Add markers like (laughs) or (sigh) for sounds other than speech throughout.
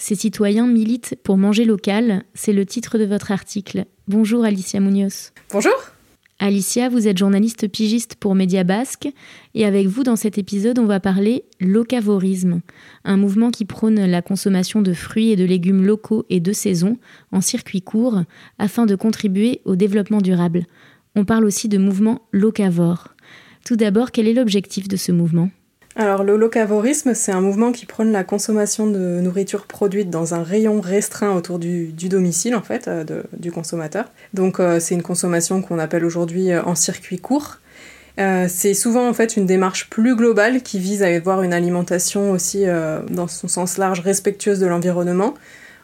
Ces citoyens militent pour manger local, c'est le titre de votre article. Bonjour Alicia Munoz. Bonjour. Alicia, vous êtes journaliste pigiste pour Média Basque et avec vous dans cet épisode, on va parler locavorisme, un mouvement qui prône la consommation de fruits et de légumes locaux et de saison en circuit court afin de contribuer au développement durable. On parle aussi de mouvement locavore. Tout d'abord, quel est l'objectif de ce mouvement? Alors le locavorisme, c'est un mouvement qui prône la consommation de nourriture produite dans un rayon restreint autour du, domicile en fait euh, du consommateur. Donc euh, c'est une consommation qu'on appelle aujourd'hui euh, en circuit court. c'est souvent en fait une démarche plus globale qui vise à avoir une alimentation aussi dans son sens large respectueuse de l'environnement,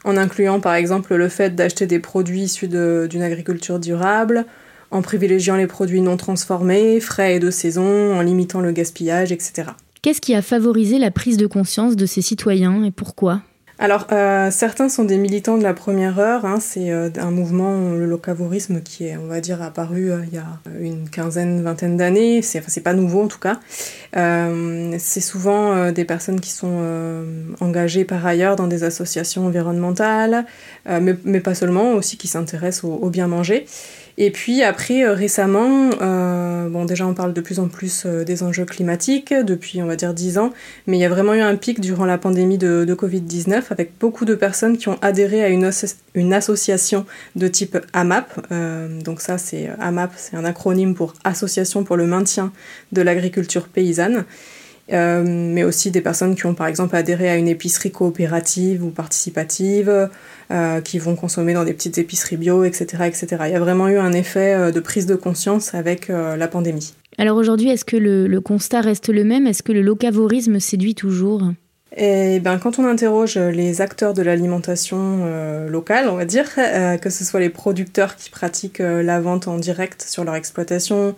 en incluant par exemple le fait d'acheter des produits issus d'une agriculture durable, en privilégiant les produits non transformés, frais et de saison, en limitant le gaspillage, etc. Qu'est-ce qui a favorisé la prise de conscience de ces citoyens et pourquoi? Alors, euh, certains sont des militants de la première heure. Hein. c'est euh, un mouvement, le locavorisme, qui est, on va dire, apparu euh, il y a une quinzaine, vingtaine d'années. C'est, enfin, pas nouveau en tout cas. c'est souvent des personnes qui sont engagées par ailleurs dans des associations environnementales, mais, pas seulement, aussi qui s'intéressent au bien manger. Et puis après, euh, récemment, euh, bon déjà on parle de plus en plus euh, des enjeux climatiques depuis on va dire 10 ans, mais il y a vraiment eu un pic durant la pandémie de, de Covid-19 avec beaucoup de personnes qui ont adhéré à une, une association de type AMAP. donc ça c'est AMAP, c'est un acronyme pour Association pour le maintien de l'agriculture paysanne. Euh, mais aussi des personnes qui ont par exemple adhéré à une épicerie coopérative ou participative, euh, qui vont consommer dans des petites épiceries bio, etc., etc. Il y a vraiment eu un effet euh, de prise de conscience avec la pandémie. Alors aujourd'hui, est-ce que le, le, constat reste le même? Est-ce que le locavorisme séduit toujours? Et ben, quand on interroge les acteurs de l'alimentation locale, on va dire, que ce soit les producteurs qui pratiquent la vente en direct sur leur exploitation,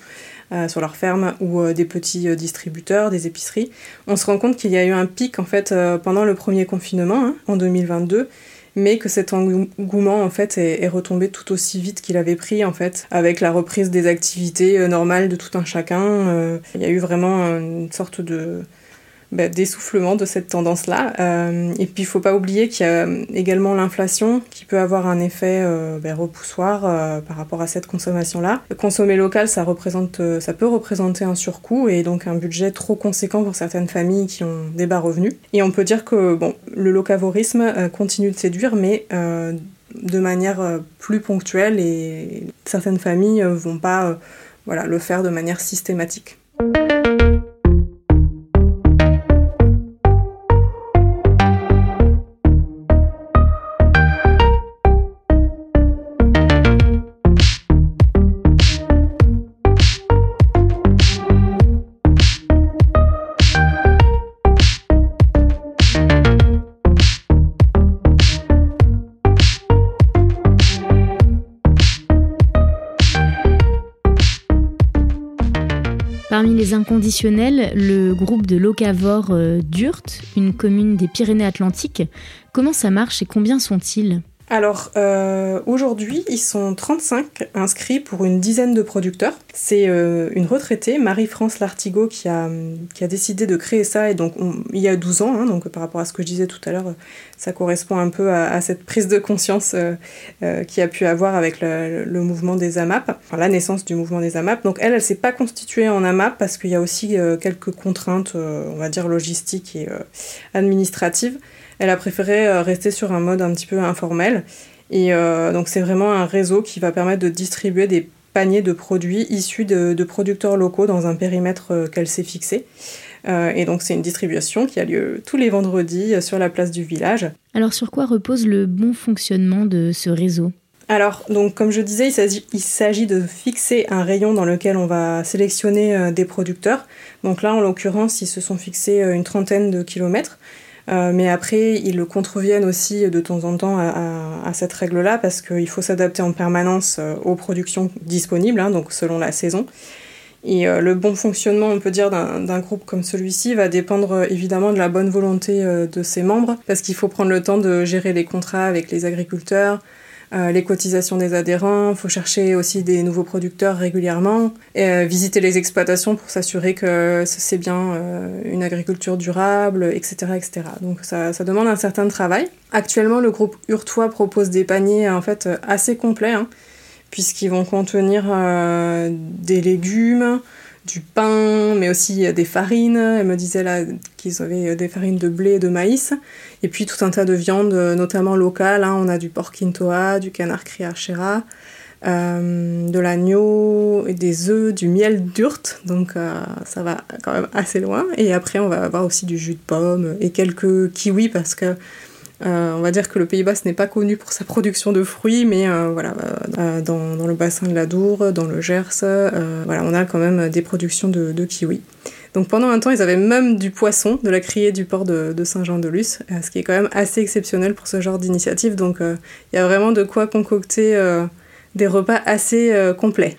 euh, sur leur ferme ou euh, des petits euh, distributeurs, des épiceries, on se rend compte qu'il y a eu un pic en fait pendant le premier confinement hein, en 2022 mais que cet engouement en fait est, est, retombé tout aussi vite qu'il avait pris en fait avec la reprise des activités normales de tout un chacun. Il y a eu vraiment une sorte de bah, d'essoufflement de cette tendance-là. Euh, et puis il faut pas oublier qu'il y a également l'inflation qui peut avoir un effet euh, bah, repoussoir euh, par rapport à cette consommation-là. Consommer local, ça, représente, ça peut représenter un surcoût et donc un budget trop conséquent pour certaines familles qui ont des bas revenus. Et on peut dire que bon, le locavorisme continue de séduire, mais de manière plus ponctuelle et certaines familles vont pas voilà, le faire de manière systématique. Parmi les inconditionnels, le groupe de locavores euh, d'Urt, une commune des Pyrénées-Atlantiques. Comment ça marche et combien sont-ils? Alors euh, aujourd'hui, ils sont 35 inscrits pour une dizaine de producteurs. C'est euh, une retraitée, Marie-France Lartigot, qui a, décidé de créer ça, et donc il y a 12 ans, hein, donc par rapport à ce que je disais tout à l'heure, ça correspond un peu à, cette prise de conscience euh, qui a pu avoir avec le, mouvement des AMAP, enfin la naissance du mouvement des AMAP. Donc elle, elle s'est pas constituée en AMAP parce qu'il y a aussi quelques contraintes, on va dire logistiques et administratives. Elle a préféré rester sur un mode un petit peu informel. Et euh, donc c'est vraiment un réseau qui va permettre de distribuer des paniers de produits issus de, producteurs locaux dans un périmètre euh, qu'elle s'est fixé. et donc c'est une distribution qui a lieu tous les vendredis sur la place du village. Alors sur quoi repose le bon fonctionnement de ce réseau? Alors, donc, comme je disais, il s'agit de fixer un rayon dans lequel on va sélectionner des producteurs. Donc là, en l'occurrence, ils se sont fixés une trentaine de kilomètres. Euh, mais après, ils le contreviennent aussi de temps en temps à, cette règle-là parce qu'il faut s'adapter en permanence euh, aux productions disponibles, hein, donc selon la saison. Et euh, le bon fonctionnement, on peut dire, d'un groupe comme celui-ci va dépendre évidemment de la bonne volonté de ses membres, parce qu'il faut prendre le temps de gérer les contrats avec les agriculteurs, euh, les cotisations des adhérents, il faut chercher aussi des nouveaux producteurs régulièrement, et, euh, visiter les exploitations pour s'assurer que c'est bien euh, une agriculture durable, etc. etc. Donc ça, demande un certain travail. Actuellement, le groupe Urtois propose des paniers en fait assez complets, hein, puisqu'ils vont contenir des légumes, du pain, mais aussi des farines. Elle me disait là qu'ils avaient des farines de blé et de maïs. Et puis tout un tas de viandes, notamment locales. Hein. On a du porc quintoa, du canard criarchera, euh, de l'agneau, des œufs, du miel d'urte. Donc euh, ça va quand même assez loin. Et après, on va avoir aussi du jus de pomme et quelques kiwis parce que euh, on va dire que le Pays Basque n'est pas connu pour sa production de fruits, mais euh, voilà, euh, dans, le bassin de la Dour, dans le Gers, voilà, on a quand même des productions de, kiwis. Donc pendant un temps, ils avaient même du poisson, de la criée du port de, Saint-Jean-de-Luz, ce qui est quand même assez exceptionnel pour ce genre d'initiative. Donc il y a vraiment de quoi concocter des repas assez complets.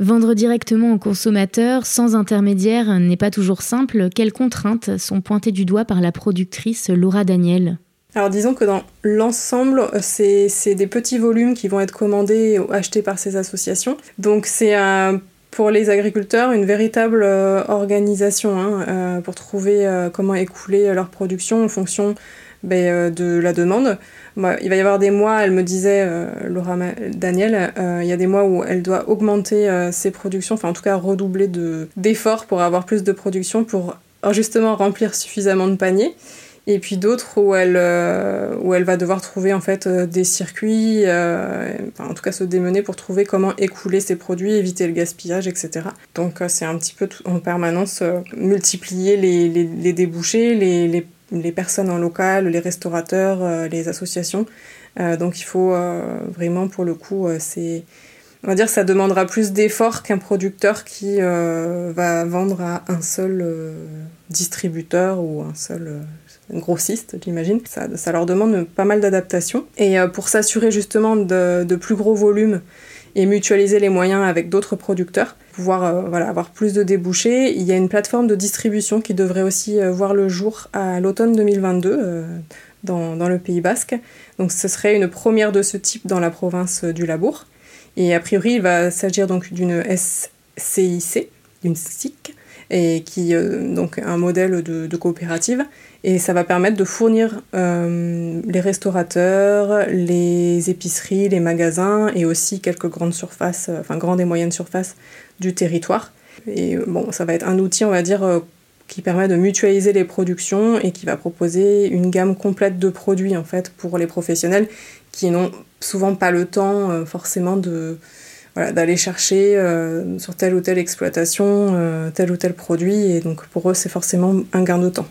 Vendre directement aux consommateurs sans intermédiaire n'est pas toujours simple. Quelles contraintes sont pointées du doigt par la productrice Laura Daniel? Alors disons que dans l'ensemble, c'est des petits volumes qui vont être commandés ou achetés par ces associations. Donc c'est pour les agriculteurs une véritable euh, organisation hein, euh, pour trouver euh, comment écouler leur production en fonction ben, de la demande. Il va y avoir des mois, elle me disait, Laura Daniel, il y a des mois où elle doit augmenter ses productions, enfin en tout cas redoubler d'efforts pour avoir plus de production, pour justement remplir suffisamment de paniers et puis d'autres où elle euh, où elle va devoir trouver en fait euh, des circuits euh, en tout cas se démener pour trouver comment écouler ses produits éviter le gaspillage etc donc c'est un petit peu en permanence multiplier les, les, les débouchés les, les, les, personnes en local les restaurateurs les associations. Donc il faut vraiment pour le coup c'est on va dire ça demandera plus d'efforts qu'un producteur qui va vendre à un seul distributeur ou un seul grossistes, j'imagine. Ça, leur demande pas mal d'adaptation. Et euh, pour s'assurer justement de, plus gros volumes et mutualiser les moyens avec d'autres producteurs, pouvoir euh, avoir plus de débouchés, il y a une plateforme de distribution qui devrait aussi euh, voir le jour à l'automne 2022 dans, dans, le Pays Basque. Donc ce serait une première de ce type dans la province du Labour. Et a priori, il va s'agir donc d'une SCIC, d'une SIC, et qui donc un modèle de, de coopérative et ça va permettre de fournir euh, les restaurateurs, les épiceries, les magasins et aussi quelques grandes surfaces, euh, enfin grandes et moyennes surfaces du territoire. Et euh, bon, ça va être un outil, on va dire, qui permet de mutualiser les productions et qui va proposer une gamme complète de produits en fait pour les professionnels qui n'ont souvent pas le temps forcément de voilà, d'aller chercher sur telle ou telle exploitation tel ou tel produit et donc pour eux c'est forcément un gain de temps.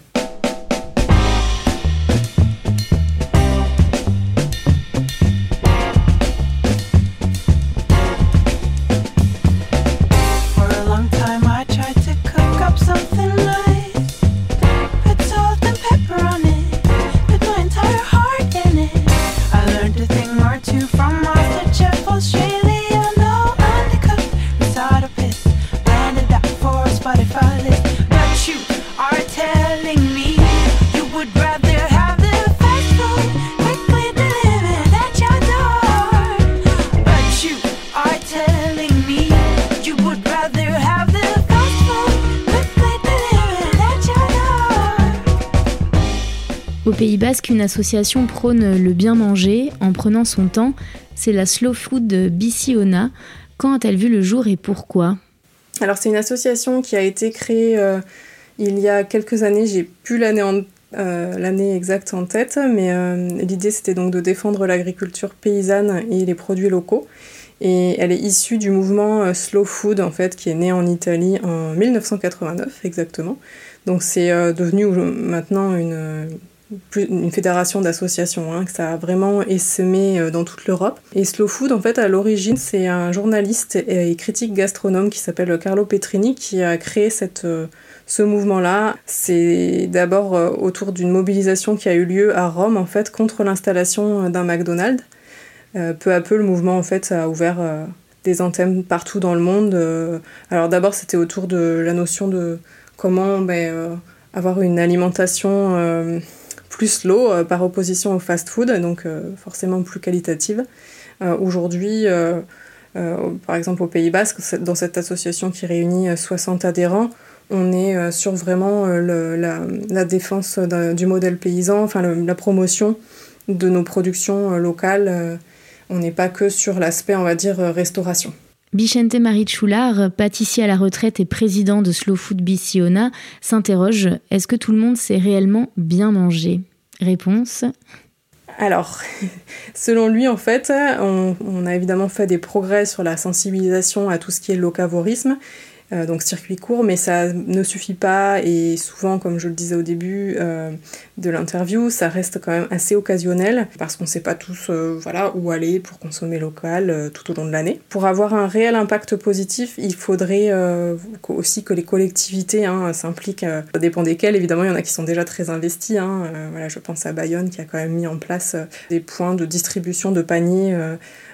Basque, une association prône le bien manger en prenant son temps. C'est la Slow Food Biciona. Quand a-t-elle vu le jour et pourquoi? Alors c'est une association qui a été créée euh, il y a quelques années. J'ai plus l'année euh, exacte en tête, mais euh, l'idée c'était donc de défendre l'agriculture paysanne et les produits locaux. Et elle est issue du mouvement Slow Food en fait, qui est né en Italie en 1989 exactement. Donc c'est devenu maintenant une, une fédération d'associations, hein, que ça a vraiment essaimé euh, dans toute l'Europe. Et Slow Food, en fait, à l'origine, c'est un journaliste et critique gastronome qui s'appelle Carlo Petrini qui a créé cette, euh, ce mouvement-là. C'est d'abord euh, autour d'une mobilisation qui a eu lieu à Rome, en fait, contre l'installation d'un McDonald's. peu à peu, le mouvement, en fait, a ouvert des antennes partout dans le monde. alors d'abord, c'était autour de la notion de comment ben, avoir une alimentation plus low euh, par opposition au fast-food, donc euh, forcément plus qualitative. Euh, aujourd'hui, par exemple au Pays Basque, dans cette association qui réunit 60 adhérents, on est sur vraiment la, défense du modèle paysan, enfin la promotion de nos productions locales. on n'est pas que sur l'aspect, on va dire, restauration. Bichente Marichoulard, pâtissier à la retraite et président de Slow Food Biciona, s'interroge est-ce que tout le monde sait réellement bien manger? Réponse. Alors, (laughs) selon lui, en fait, on, a évidemment fait des progrès sur la sensibilisation à tout ce qui est locavorisme, euh, donc circuit court, mais ça ne suffit pas et souvent, comme je le disais au début euh, de l'interview, ça reste quand même assez occasionnel parce qu'on ne sait pas tous euh, voilà, où aller pour consommer local tout au long de l'année. Pour avoir un réel impact positif, il faudrait aussi que les collectivités hein, s'impliquent, ça dépend desquelles, évidemment, il y en a qui sont déjà très investis. Hein, je pense à Bayonne qui a quand même mis en place des points de distribution de paniers.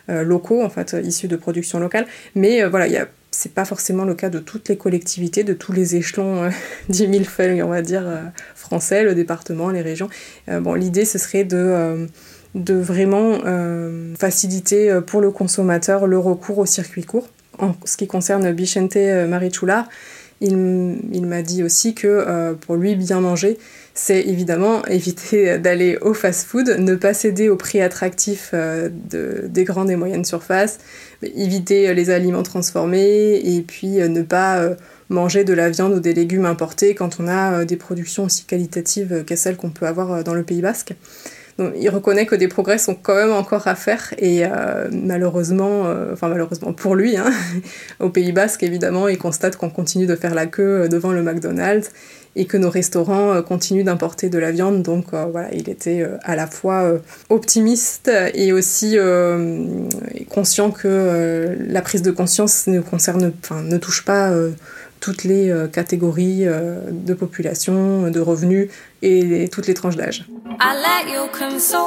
locaux, en fait, issus de production locale. Mais voilà, il y a c'est pas forcément le cas de toutes les collectivités, de tous les échelons euh, (laughs) du millefeuille, on va dire, euh, français, le département, les régions. Euh, bon, l'idée, ce serait de, de vraiment faciliter pour le consommateur le recours au circuit court. En ce qui concerne Bichente Marichula, il, il m'a dit aussi que pour lui, bien manger, c'est évidemment éviter d'aller au fast-food, ne pas céder au prix attractif de, des grandes et moyennes surfaces, éviter euh, les aliments transformés et puis euh, ne pas euh, manger de la viande ou des légumes importés quand on a des productions aussi qualitatives que celles qu'on peut avoir dans le Pays Basque. Il reconnaît que des progrès sont quand même encore à faire et malheureusement, enfin malheureusement pour lui, hein, (laughs) au Pays Basque évidemment, il constate qu'on continue de faire la queue devant le McDonald's et que nos restaurants euh, continuent d'importer de la viande. Donc euh, voilà, il était euh, à la fois optimiste et aussi conscient que la prise de conscience ne concerne, enfin, ne touche pas toutes les catégories de population, de revenus et toutes les tranches d'âge. so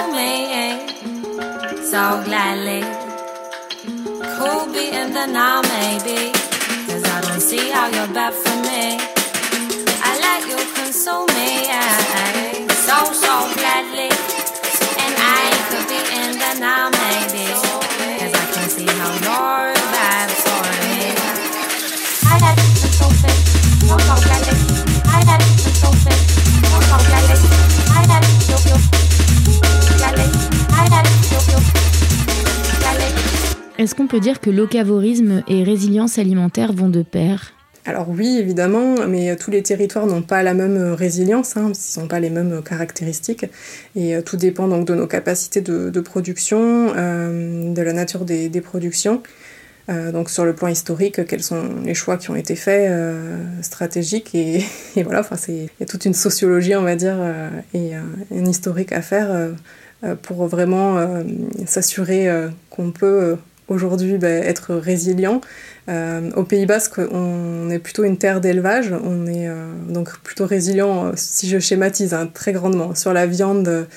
me, Est-ce qu'on peut dire que locavorisme et résilience alimentaire vont de pair? Alors oui, évidemment, mais tous les territoires n'ont pas la même résilience, hein, ils n'ont pas les mêmes caractéristiques, et euh, tout dépend donc de nos capacités de, production, euh, de la nature des, productions. Euh, donc sur le plan historique, quels sont les choix qui ont été faits stratégiques et, (laughs) voilà, il y a toute une sociologie on va dire et un historique à faire pour vraiment s'assurer qu'on peut aujourd'hui bah, être résilient euh, au Pays Basque, on est plutôt une terre d'élevage, on est euh, donc plutôt résilient, euh, si je schématise hein, très grandement, sur la viande,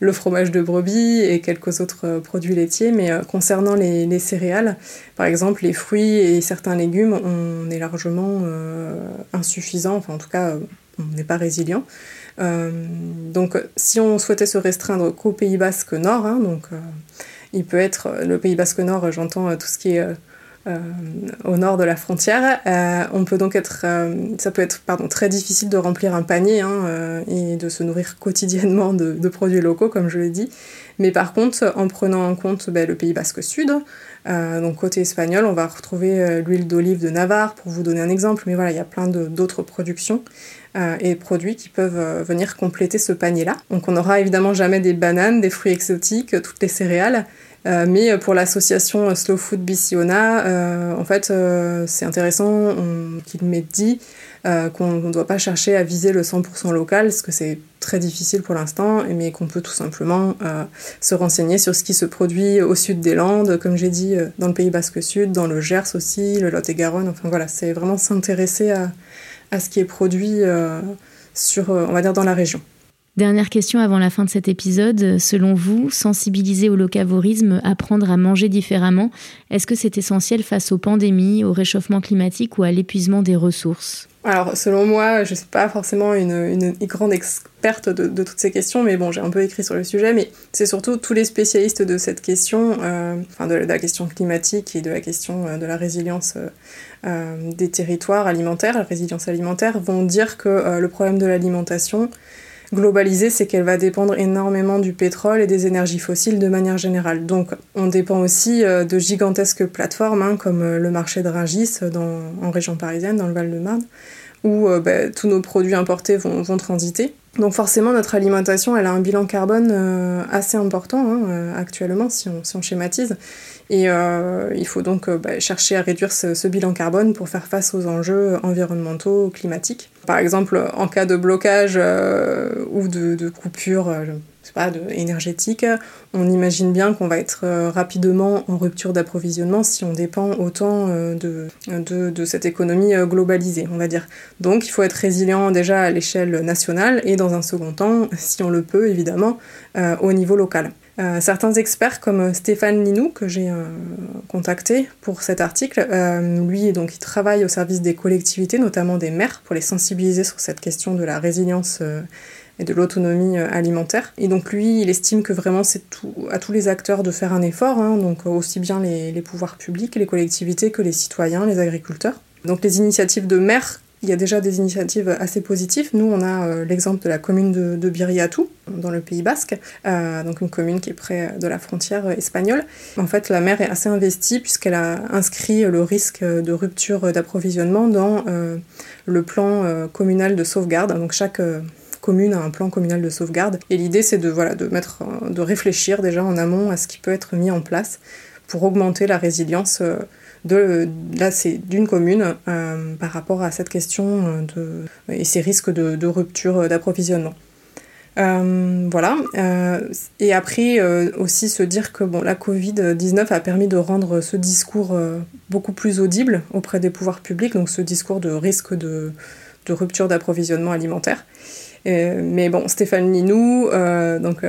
le fromage de brebis et quelques autres produits laitiers. Mais concernant les, céréales, par exemple, les fruits et certains légumes, on est largement insuffisant, enfin en tout cas, on n'est pas résilient. donc si on souhaitait se restreindre qu'au Pays Basque Nord, hein, donc il peut être le Pays Basque Nord, j'entends tout ce qui est au nord de la frontière. on peut donc être, ça peut être pardon, très difficile de remplir un panier hein, et de se nourrir quotidiennement de, produits locaux, comme je l'ai dit. Mais par contre, en prenant en compte ben, le Pays Basque Sud, euh, donc côté espagnol, on va retrouver euh, l'huile d'olive de Navarre, pour vous donner un exemple, mais voilà, il y a plein d'autres productions euh, et produits qui peuvent venir compléter ce panier-là. Donc on n'aura évidemment jamais des bananes, des fruits exotiques, toutes les céréales, mais pour l'association Slow Food Biciona, en fait, c'est intéressant qu'il m'ait dit euh, qu'on ne doit pas chercher à viser le 100% local, parce que c'est très difficile pour l'instant, mais qu'on peut tout simplement euh, se renseigner sur ce qui se produit au sud des Landes, comme j'ai dit, euh, dans le Pays Basque Sud, dans le Gers aussi, le Lot-et-Garonne, enfin voilà, c'est vraiment s'intéresser à, à, ce qui est produit sur, on va dire, dans la région. Dernière question avant la fin de cet épisode. Selon vous, sensibiliser au locavorisme, apprendre à manger différemment, est-ce que c'est essentiel face aux pandémies, au réchauffement climatique ou à l'épuisement des ressources? Alors, selon moi, je ne suis pas forcément une, grande experte de, toutes ces questions, mais bon, j'ai un peu écrit sur le sujet, mais c'est surtout tous les spécialistes de cette question, euh, enfin de, la question climatique et de la question euh, de la résilience euh, des territoires alimentaires, la résilience alimentaire, vont dire que le problème de l'alimentation, globalisée, c'est qu'elle va dépendre énormément du pétrole et des énergies fossiles de manière générale. Donc on dépend aussi euh, de gigantesques plateformes hein, comme euh, le marché de Rungis dans, en région parisienne, dans le Val-de-Marne, où euh, bah, tous nos produits importés vont, transiter. Donc forcément notre alimentation elle a un bilan carbone assez important hein, actuellement si on, schématise. Et euh, il faut donc euh, bah, chercher à réduire ce, bilan carbone pour faire face aux enjeux environnementaux, climatiques. Par exemple, en cas de blocage euh, ou de, coupure de, énergétique, on imagine bien qu'on va être rapidement en rupture d'approvisionnement si on dépend autant de, de, cette économie globalisée, on va dire. Donc il faut être résilient déjà à l'échelle nationale et dans un second temps, si on le peut évidemment, au niveau local. Euh, certains experts comme Stéphane Linou, que j'ai euh, contacté pour cet article, euh, lui donc il travaille au service des collectivités, notamment des maires, pour les sensibiliser sur cette question de la résilience et de l'autonomie alimentaire. Et donc lui, il estime que vraiment c'est à tous les acteurs de faire un effort, hein, donc aussi bien les, les pouvoirs publics, les collectivités que les citoyens, les agriculteurs. Donc les initiatives de maires il y a déjà des initiatives assez positives. Nous, on a euh, l'exemple de la commune de, de Biriatou, dans le Pays Basque, euh, donc une commune qui est près de la frontière espagnole. En fait, la maire est assez investie puisqu'elle a inscrit le risque de rupture d'approvisionnement dans euh, le plan communal de sauvegarde. Donc chaque commune a un plan communal de sauvegarde. Et l'idée, c'est de, voilà, de, mettre, de réfléchir déjà en amont à ce qui peut être mis en place pour augmenter la résilience là c'est d'une commune euh, par rapport à cette question euh, et ces risques de, rupture d'approvisionnement. Euh, voilà. et après aussi se dire que la Covid-19 a permis de rendre ce discours beaucoup plus audible auprès des pouvoirs publics, donc ce discours de risque de rupture d'approvisionnement alimentaire. Mais bon, Stéphane Linou, donc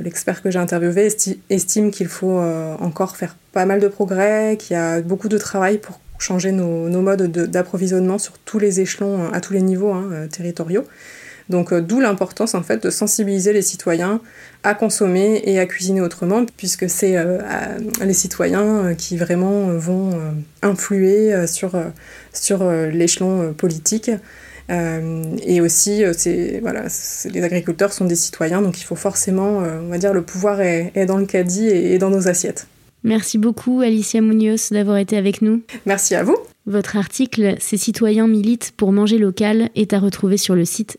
l'expert que j'ai interviewé, estime qu'il faut encore faire pas mal de progrès, qu'il y a beaucoup de travail pour changer nos, modes d'approvisionnement sur tous les échelons, euh, à tous les niveaux hein, euh, territoriaux. Donc euh, d'où l'importance en fait de sensibiliser les citoyens à consommer et à cuisiner autrement, puisque c'est les citoyens qui vraiment vont influer sur, sur l'échelon politique. Et aussi, voilà, les agriculteurs sont des citoyens, donc il faut forcément, on va dire, le pouvoir est, dans le caddie et dans nos assiettes. Merci beaucoup Alicia Munoz d'avoir été avec nous. Merci à vous. Votre article Ces citoyens militent pour manger local est à retrouver sur le site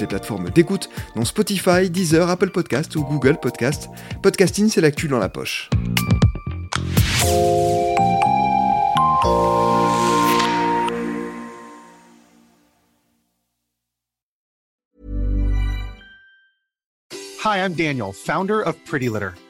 les plateformes d'écoute, dont Spotify, Deezer, Apple Podcast ou Google Podcast. Podcasting, c'est l'actu dans la poche. Hi, I'm Daniel, founder of Pretty Litter.